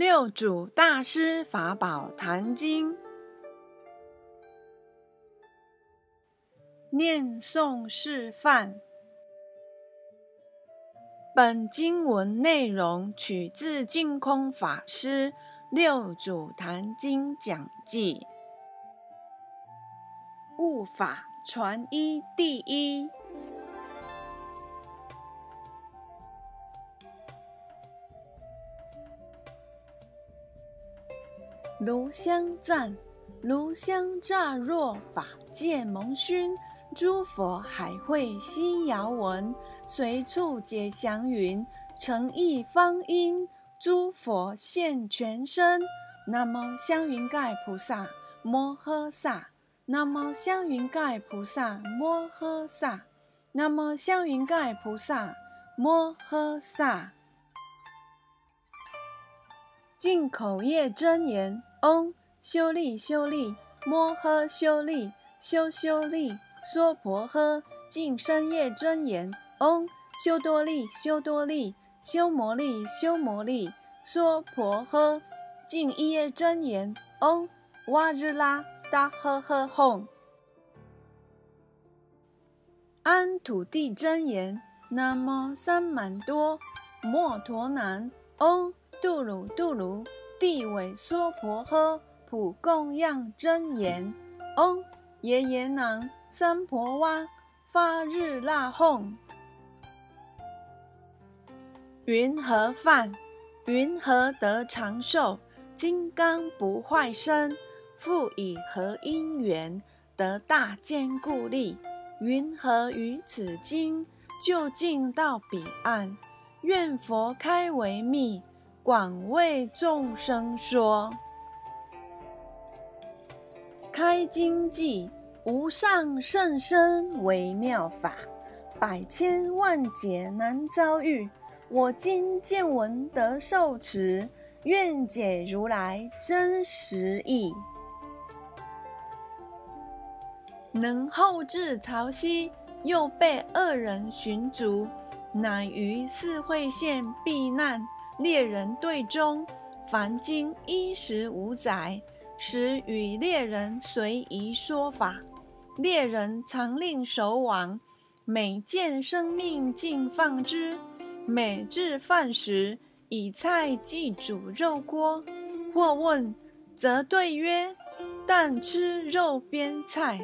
六祖大师法宝坛经，念诵示范。本经文内容取自净空法师《六祖坛经讲记》，悟法传一第一。炉香赞，炉香乍若法界蒙熏，诸佛海会悉遥闻，随处解祥云，诚意方音，诸佛现全身。南无香云盖菩萨摩诃萨，南无香云盖菩萨摩诃萨，南无香云盖菩萨摩诃萨。进口业真言。嗡修利修利摩诃修利修修利娑婆诃净身业真言。嗡修多利修多利修摩利修摩利娑婆诃净一业真言。嗡哇日拉达呵呵吽安土地真言。南无三满多摩陀南。嗡杜鲁杜鲁。地尾娑婆诃，普供养真言。嗡耶耶囊三婆哇，发日那吽。云何饭？云何得长寿？金刚不坏身。复以何因缘得大坚固力？云何于此经就近到彼岸？愿佛开为密。广为众生说，开经记无上甚深微妙法，百千万劫难遭遇。我今见闻得受持，愿解如来真实义。能后至潮汐，又被恶人寻逐，乃于四会县避难。猎人队中，凡经衣食五载，时与猎人随宜说法。猎人常令守往，每见生命尽放之。每至饭时，以菜祭煮肉锅。或问，则对曰：“但吃肉边菜。”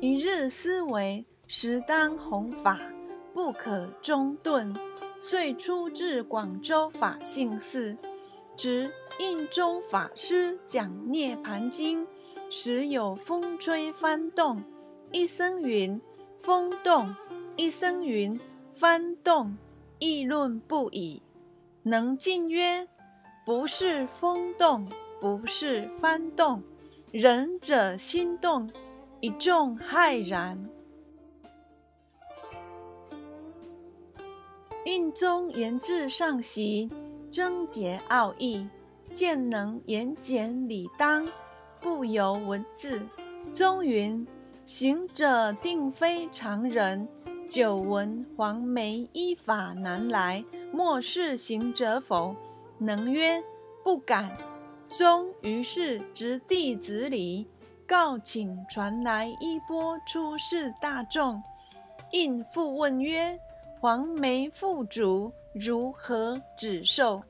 一日思维，时当弘法。不可中顿，遂出至广州法性寺，执印中法师讲《涅盘经》，时有风吹翻动，一僧云：“风动。”一僧云：“翻动。”议论不已。能尽曰：“不是风动，不是翻动，仁者心动。”一众骇然。印宗言至上席，征结奥义，见能言简理当，不由文字。宗云：行者定非常人，久闻黄梅依法难来，莫是行者否？能曰：不敢。宗于是执弟子礼，告请传来衣钵出世大众。应复问曰。黄眉富主如何止受？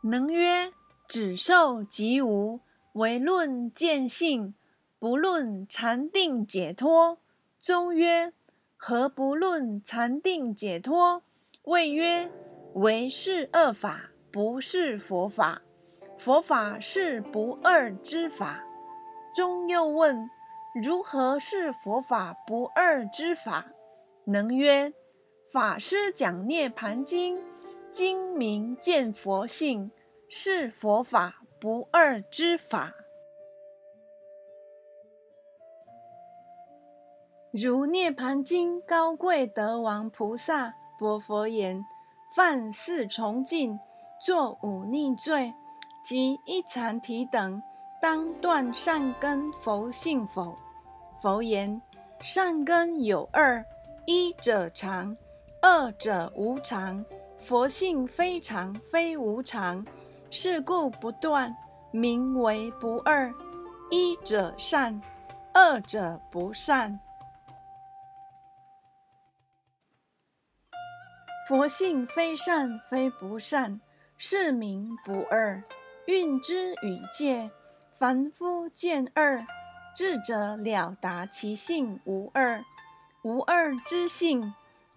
能曰：止受即无，唯论见性，不论禅定解脱。宗曰：何不论禅定解脱？谓曰：唯是二法，不是佛法。佛法是不二之法。宗又问。如何是佛法不二之法？能曰：法师讲涅盘经，经明见佛性，是佛法不二之法。如涅盘经高贵德王菩萨薄佛言：犯四重禁，作五逆罪，及一禅体等。当断善根，佛性否？佛言：善根有二：一者常，二者无常。佛性非常非无常，是故不断，名为不二。一者善，二者不善。佛性非善非不善，是名不二。运之与界，凡夫见二，智者了达其性无二。无二之性，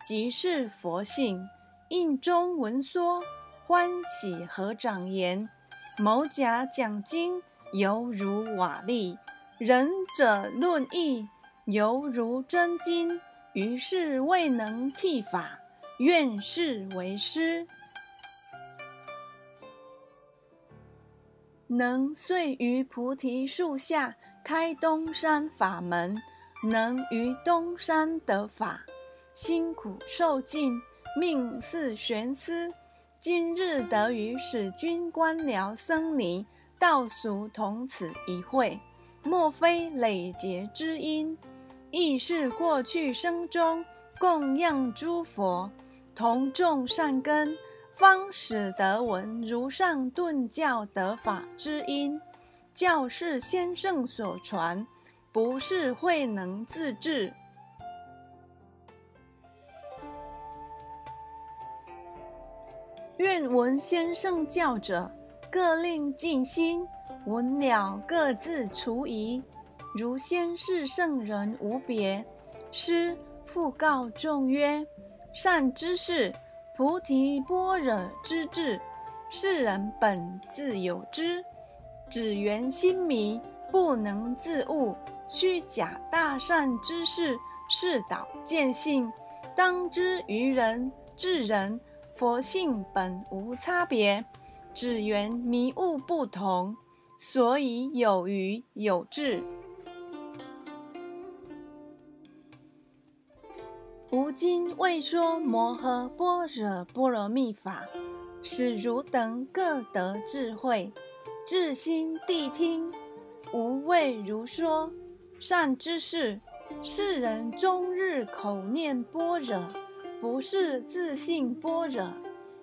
即是佛性。印中闻说，欢喜合掌言：“某甲讲经，犹如瓦砾；仁者论义，犹如真金。”于是未能剃法。愿是为师，能遂于菩提树下开东山法门，能于东山得法，辛苦受尽，命似悬丝。今日得与使君官僚僧尼道俗同此一会，莫非累劫之因？亦是过去生中供养诸佛。同种善根，方使得闻如上顿教得法之因。教是先圣所传，不是慧能自制。愿闻先圣教者，各令静心，闻了各自除疑。如先世圣人无别。师复告众曰。善知识，菩提般若之智，世人本自有之，只缘心迷，不能自悟。虚假大善之事，是导见性。当知于人智人，佛性本无差别，只缘迷悟不同，所以有愚有智。吾今为说摩诃般若波罗蜜法，使汝等各得智慧，至心谛听。吾为如说。善知识，世人终日口念般若，不是自信般若，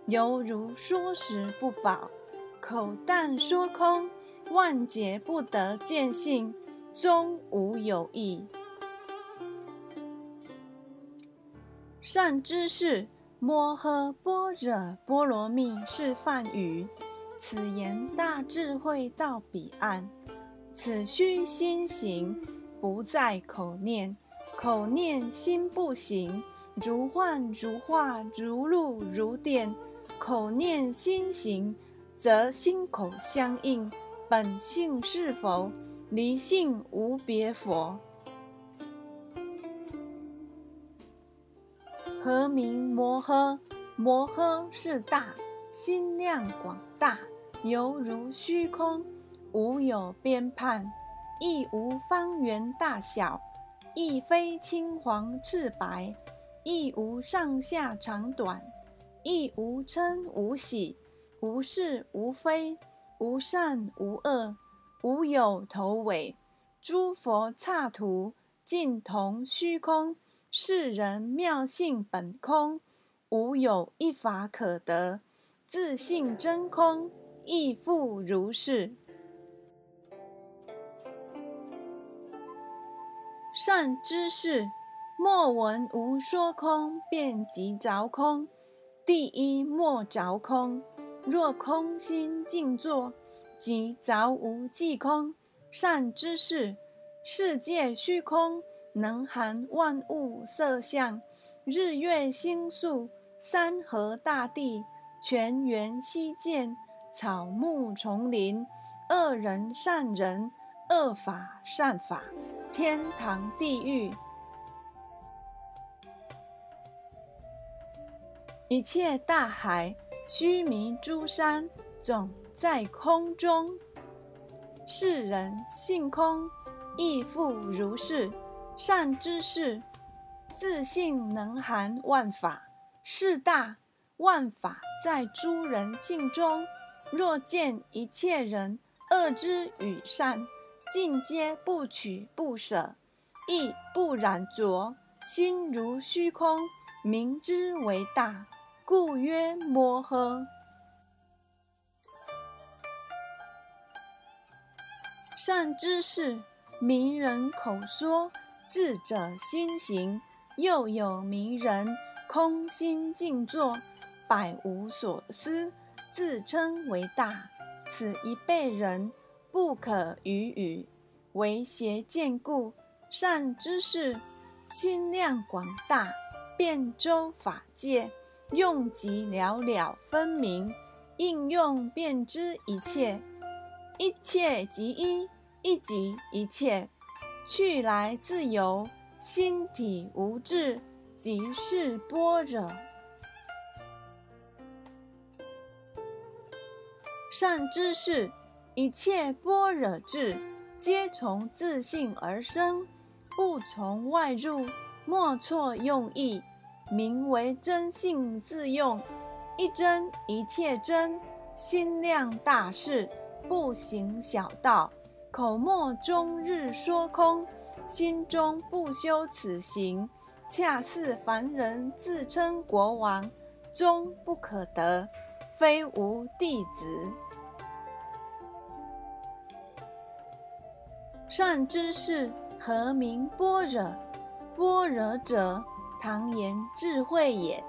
犹如说食不饱，口淡说空，万劫不得见性，终无有益。善知识，摩诃般若波罗蜜是梵语。此言大智慧到彼岸，此须心行，不在口念。口念心不行，如幻如化，如露如电。口念心行，则心口相应，本性是佛，离性无别佛。何名摩诃？摩诃是大，心量广大，犹如虚空，无有边畔，亦无方圆大小，亦非青黄赤白，亦无上下长短，亦无嗔无喜，无是无非，无善无恶，无有头尾，诸佛刹土尽同虚空。世人妙性本空，无有一法可得，自性真空，亦复如是。善知识，莫闻无说空，便即着空。第一莫着空，若空心静坐，即着无际空。善知识，世界虚空。能含万物色相，日月星宿，山河大地，泉源溪涧，草木丛林，恶人善人，恶法善法，天堂地狱，一切大海，须弥诸山，总在空中。世人性空，亦复如是。善知识，自性能含万法，是大万法在诸人性中。若见一切人恶之与善，尽皆不取不舍，亦不染浊，心如虚空，明之为大，故曰摩诃。善知识，名人口说，智者心行。又有名人空心静坐，百无所思，自称为大。此一辈人，不可与语，为邪见故。善知识，心量广大，遍周法界，用即了了分明，应用便知一切。一切即一，一即一切，去来自由，心体无滞，即是般若。善知识，一切般若智，皆从自性而生，不从外入，莫错用意，名为真性自用。一真一切真，心量大事。不行小道，口莫终日说空，心中不修此行，恰似凡人自称国王，终不可得，非无弟子。善知识，何名般若？般若者，唐言智慧也。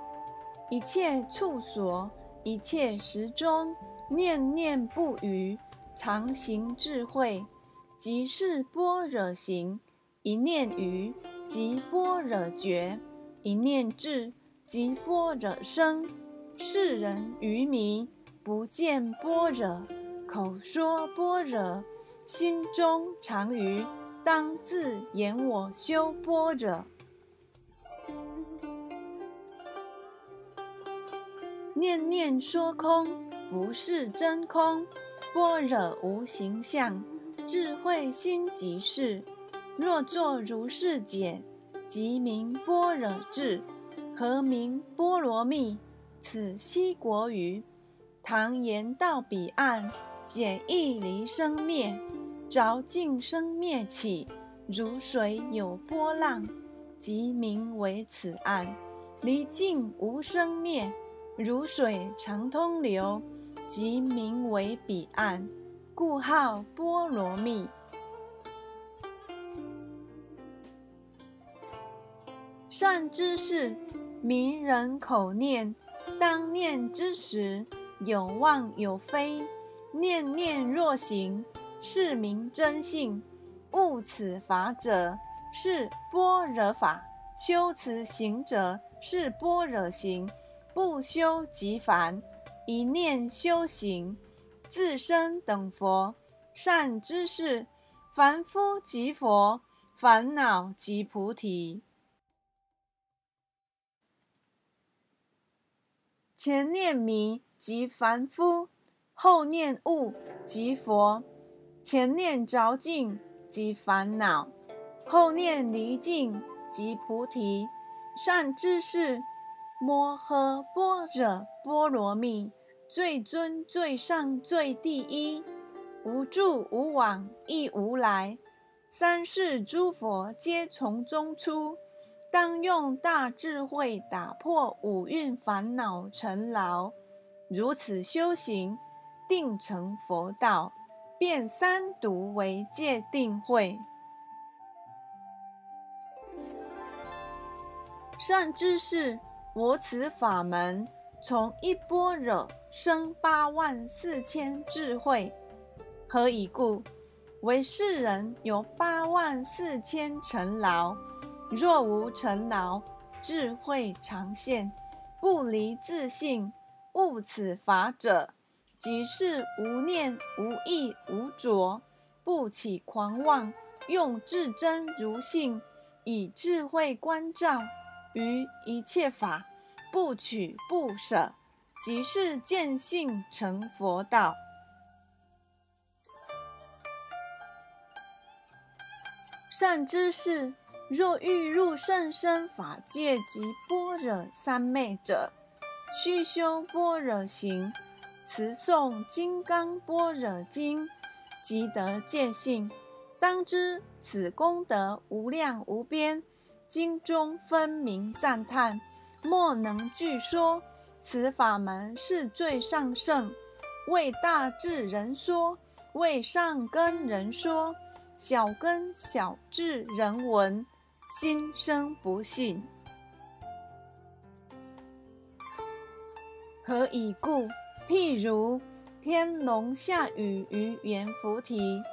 一切处所，一切时中。念念不渝，常行智慧，即是般若行；一念愚，即般若觉；一念智，即般若生。世人愚迷，不见般若，口说般若，心中常愚，当自言我修般若。念念说空。不是真空，般若无形象，智慧心即是。若作如是解，即名般若智。何名波罗蜜？此西国语。唐言到彼岸，解义离生灭，着尽生灭起，如水有波浪，即名为此岸。离尽无生灭，如水常通流。即名为彼岸，故号波罗蜜。善知识，名人口念，当念之时，有妄有非，念念若行，是名真性。悟此法者，是般若法；修此行者，是般若行。不修即凡。一念修行，自身等佛；善知识，凡夫即佛，烦恼即菩提。前念迷即凡夫，后念悟即佛；前念着净即烦恼，后念离净即菩提。善知识。摩诃般若波罗蜜，最尊最上最第一，无住无往亦无来，三世诸佛皆从中出。当用大智慧打破五蕴烦恼尘劳，如此修行，定成佛道，变三毒为戒定慧。善知识。我此法门，从一般若生八万四千智慧，何以故？为世人有八万四千尘劳，若无尘劳，智慧常现，不离自性。悟此法者，即是无念、无意、无着，不起狂妄，用至真如性，以智慧观照。于一切法不取不舍，即是见性成佛道。善知识，若欲入甚深法界及般若三昧者，须修般若行，持诵《金刚般若经》，即得见性。当知此功德无量无边，经中分明赞叹，莫能具说。此法门是最上圣，为大智人说，为上根人说，小根小智人闻，心生不信。何以故？譬如天龙下雨于圆菩提。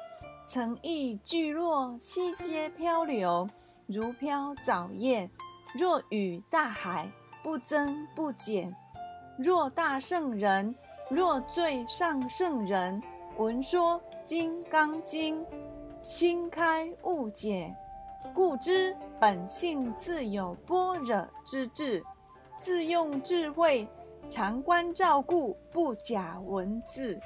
曾忆聚落悉皆漂流，如飘藻叶。若与大海，不增不减。若大圣人，若最上圣人，闻说《金刚经》，心开悟解，故知本性自有般若之智，自用智慧，常观照顾，不假文字。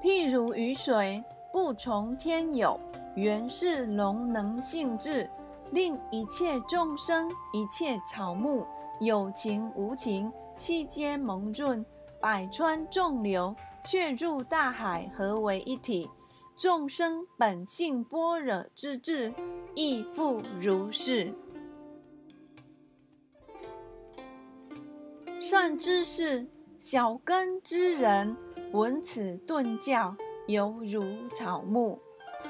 譬如雨水，不从天有，原是龙能性质，令一切众生、一切草木，有情无情，悉皆蒙润，百川众流，却入大海，合为一体。众生本性般若之智，亦复如是。善知识，小根之人。闻此顿教，犹如草木；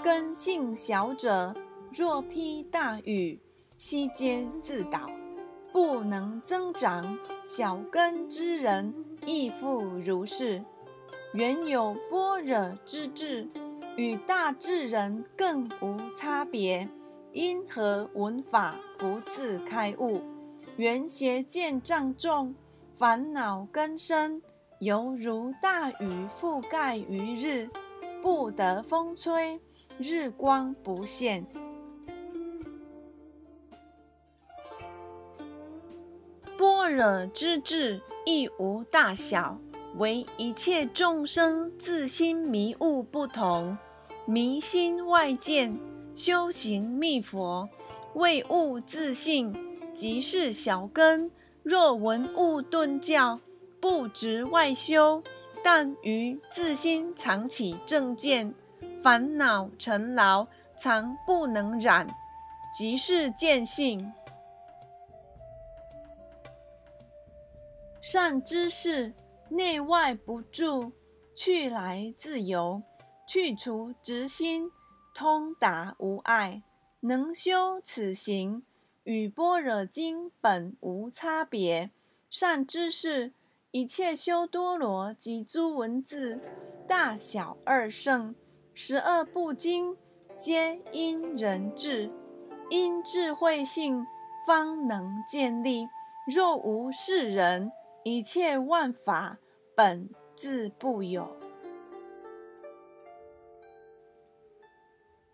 根性小者，若披大雨，悉皆自倒，不能增长。小根之人亦复如是。原有般若之智，与大智人更无差别。因何闻法不自开悟？缘邪见障重，烦恼根深。犹如大雨覆盖于日，不得风吹，日光不现。般若之智亦无大小，唯一切众生自心迷悟不同，迷心外见，修行密佛，未悟自性，即是小根。若闻悟顿教。不执外修，但于自心常起正见，烦恼尘劳常不能染，即是见性。善知识，内外不住，去来自由，去除执心，通达无碍，能修此行，与般若经本无差别。善知识。一切修多罗及诸文字，大小二圣，十二部经，皆因人智，因智慧性方能建立。若无是人，一切万法本自不有。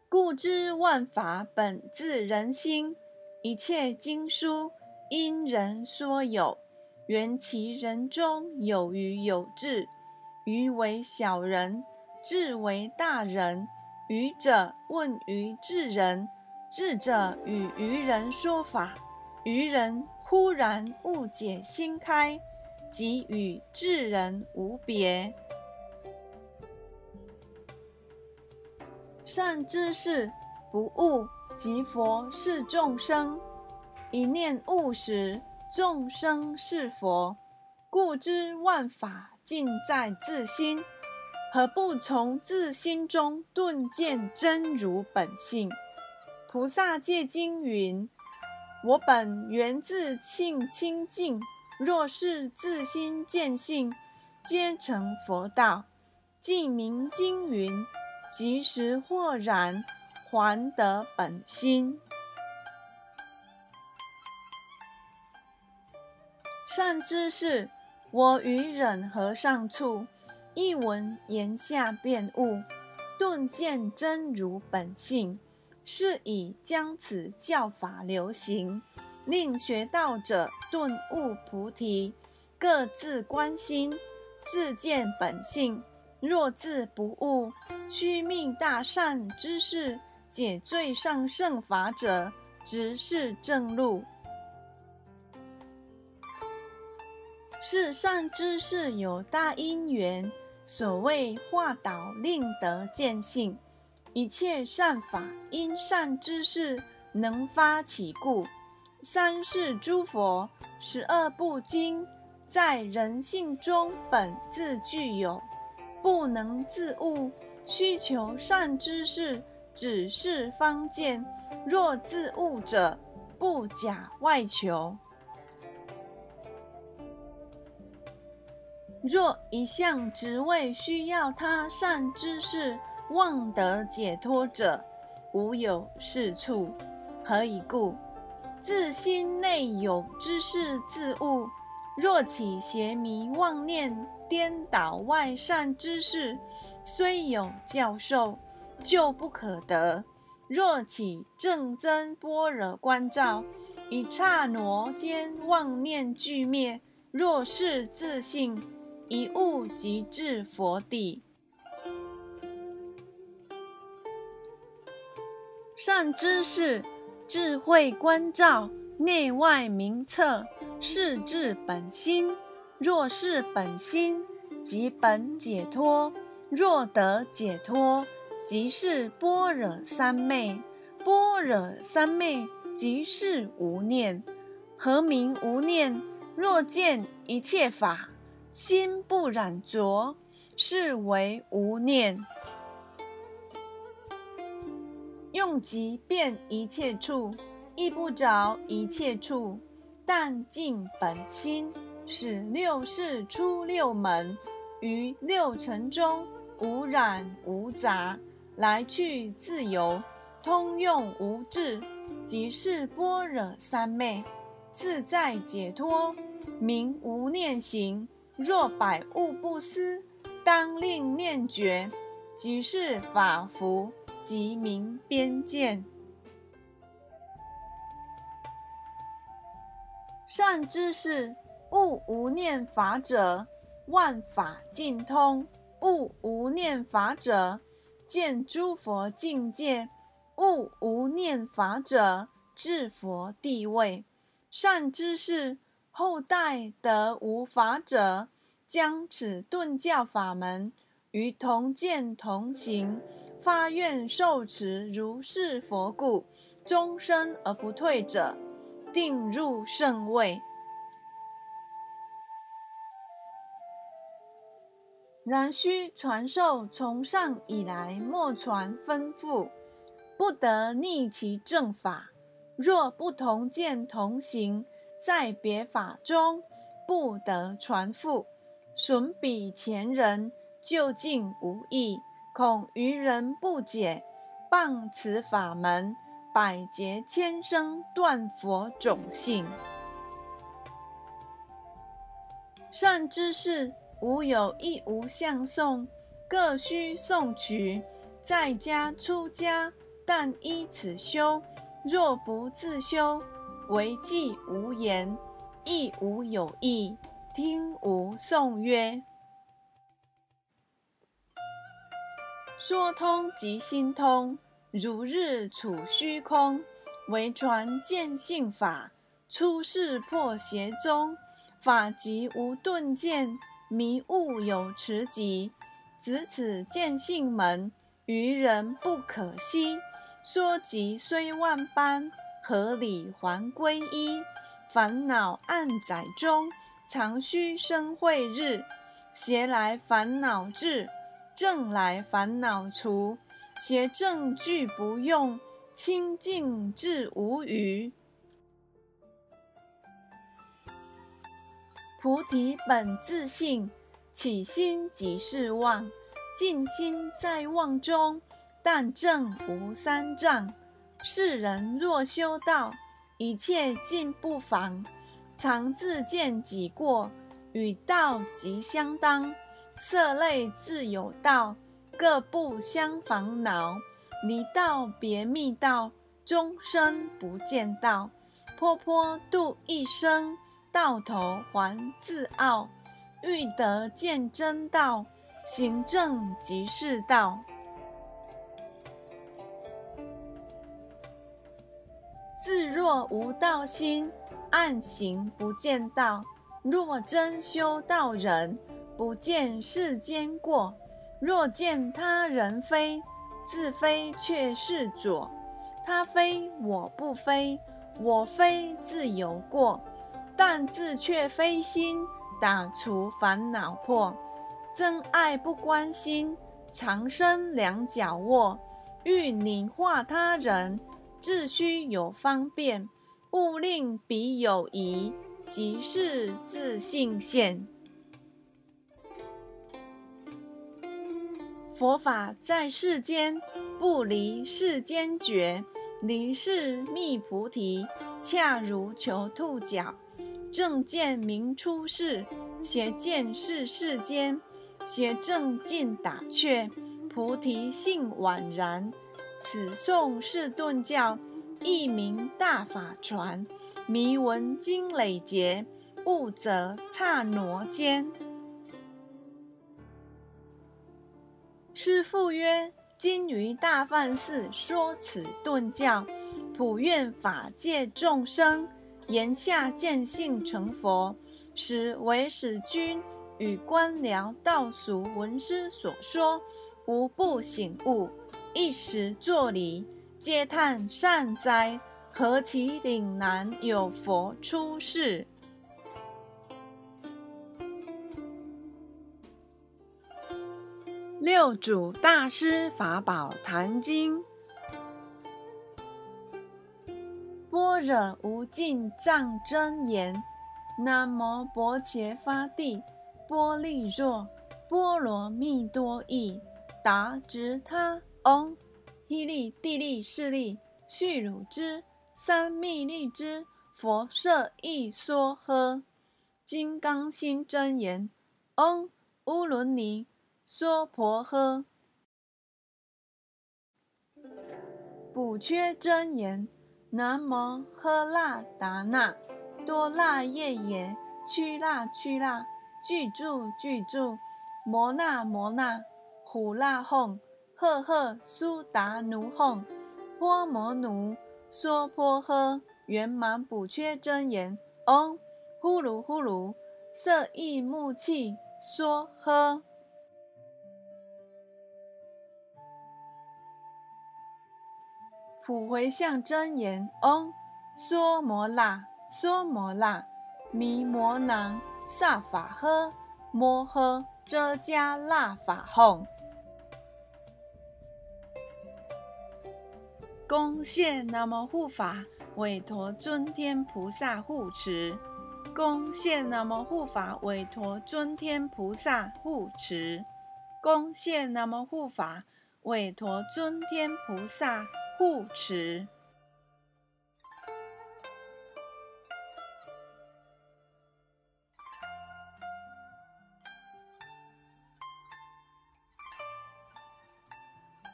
故知万法本自人心，一切经书因人说有。缘其人中有愚有智，愚为小人，智为大人。愚者问于智人，智者与愚人说法，愚人忽然悟解心开，即与智人无别。善知识，不悟即佛是众生，一念悟时。众生是佛，故知万法尽在自心，何不从自心中顿见真如本性？菩萨戒经云：“我本源自性清净，若是自心见性，皆成佛道。”净明经云：“即时豁然，还得本心。”善知识，我于忍和尚处，一闻言下便悟，顿见真如本性，是以将此教法流行，令学道者顿悟菩提，各自观心，自见本性。若自不悟，须命大善知识解最上圣法者，直是正路。是善知识有大因缘，所谓化导令得见性，一切善法因善知识能发起故。三世诸佛十二部经在人性中本自具有，不能自悟，需求善知识只是方见。若自悟者，不假外求。若一项职位需要他善知识望得解脱者，无有是处。何以故？自心内有知识自悟。若起邪迷妄念，颠倒外善知识，虽有教授，就不可得。若起正增般若观照，一刹那间妄念俱灭。若是自信。一悟即至佛地，善知识智慧观照，内外明测，是至本心。若是本心，即本解脱。若得解脱，即是般若三昧。般若三昧，即是无念。何名无念？若见一切法。心不染浊，是为无念。用即遍一切处，亦不着一切处，但尽本心，使六世出六门，于六尘中无染无杂，来去自由，通用无滞，即是般若三昧，自在解脱，名无念行。若百物不思，当令念觉，即是法服，即明边见。善知识，悟无念法者，万法尽通；悟无念法者，见诸佛境界；悟无念法者，至佛地位。善知识。后代得无法者，将此顿教法门与同见同行，发愿受持如是佛故，终身而不退者，定入圣位。然须传授从上以来莫传吩咐，不得逆其正法。若不同见同行。在别法中不得传复，损彼前人，究竟无益，恐愚人不解，谤此法门，百劫千生断佛种性。善知识，无有一无相送，各须送取。在家出家，但依此修，若不自修。为既无言，亦无有意，听无诵曰：说通即心通，如日处虚空，唯传见性法，出世破邪宗。法即无顿见，迷悟有持疾。只此见性门，愚人不可惜。说即虽万般。合理还归一，烦恼暗载中，常须生慧日。邪来烦恼至，正来烦恼除。邪正俱不用，清净至无余。菩提本自性，起心即是妄，尽心在妄中，但正无三障。世人若修道，一切尽不妨。常自见己过，与道即相当。色类自有道，各不相烦恼。离道别密道，终身不见道。坡坡度一生，到头还自傲。欲得见真道，行正即是道。自若无道心，暗行不见道。若真修道人，不见世间过。若见他人非，自非却是左。他非我不非，我非自有过。但自却非心，打除烦恼破。真爱不关心，长生两脚卧。欲拟化他人，自须有方便。勿令彼有疑，即是自性现。佛法在世间，不离世间觉。离世觅菩提，恰如求兔角。正见明出世，邪见是世间。邪正尽打却，菩提性宛然。此颂是顿教，一名大法传。迷闻经累劫，悟则刹那间。师父曰：“今于大梵寺说此顿教，普愿法界众生言下见性成佛，使为使君与官僚道俗闻师所说，无不醒悟，一时作礼，皆叹善哉！何其岭南有佛出世！”六祖大师法宝坛经，般若无尽藏真言，南无薄伽伐帝，波利若。波罗蜜多依，达直他。唵，依利地利势利，续汝之。三密利之。佛设一说诃，金刚心真言，唵乌伦尼。娑婆诃，补缺真言：南摩喝腊达那多腊夜耶屈腊屈腊具住具住摩那摩那呼腊吽赫赫苏达奴哄波摩奴娑婆诃，圆满补缺真言：唵呼噜呼噜色意木气娑诃。普回向真言：唵，娑摩那，娑摩那，弥摩那，萨法诃，摩诃遮迦那法吽。恭谢南无护法韦陀尊天菩萨护持。恭谢南无护法韦陀尊天菩萨护持。恭谢南无护法韦陀尊天菩萨。护持。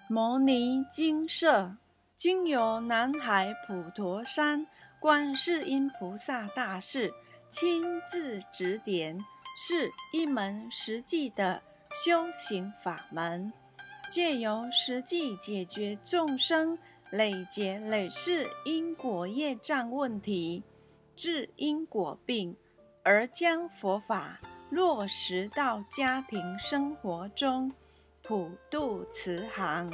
摩尼精舍，经由南海普陀山观世音菩萨大士亲自指点，是一门实际的修行法门，借由实际解决众生。累劫累世因果业障问题，治因果病，而将佛法落实到家庭生活中，普渡慈航。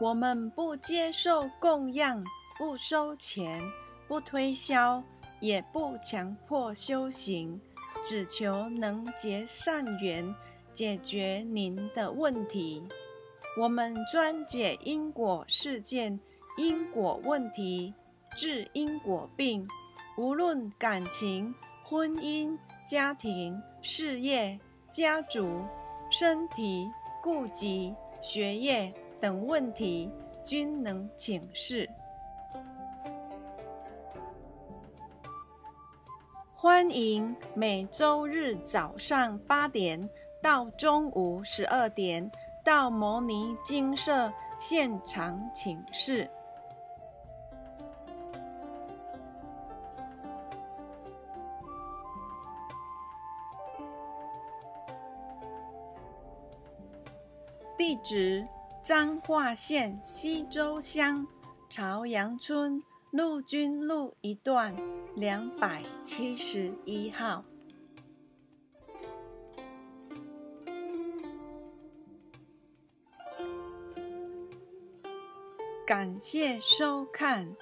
我们不接受供养，不收钱，不推销，也不强迫修行，只求能结善缘，解决您的问题。我们专解因果事件、因果问题，治因果病。无论感情、婚姻、家庭、事业、家族、身体、顾及、学业等问题，均能请示。欢迎每周日早上八点到中午十二点。到摩尼精舍现场请示。地址：彰化县西周乡朝阳村陆军路一段两百七十一号。感谢收看。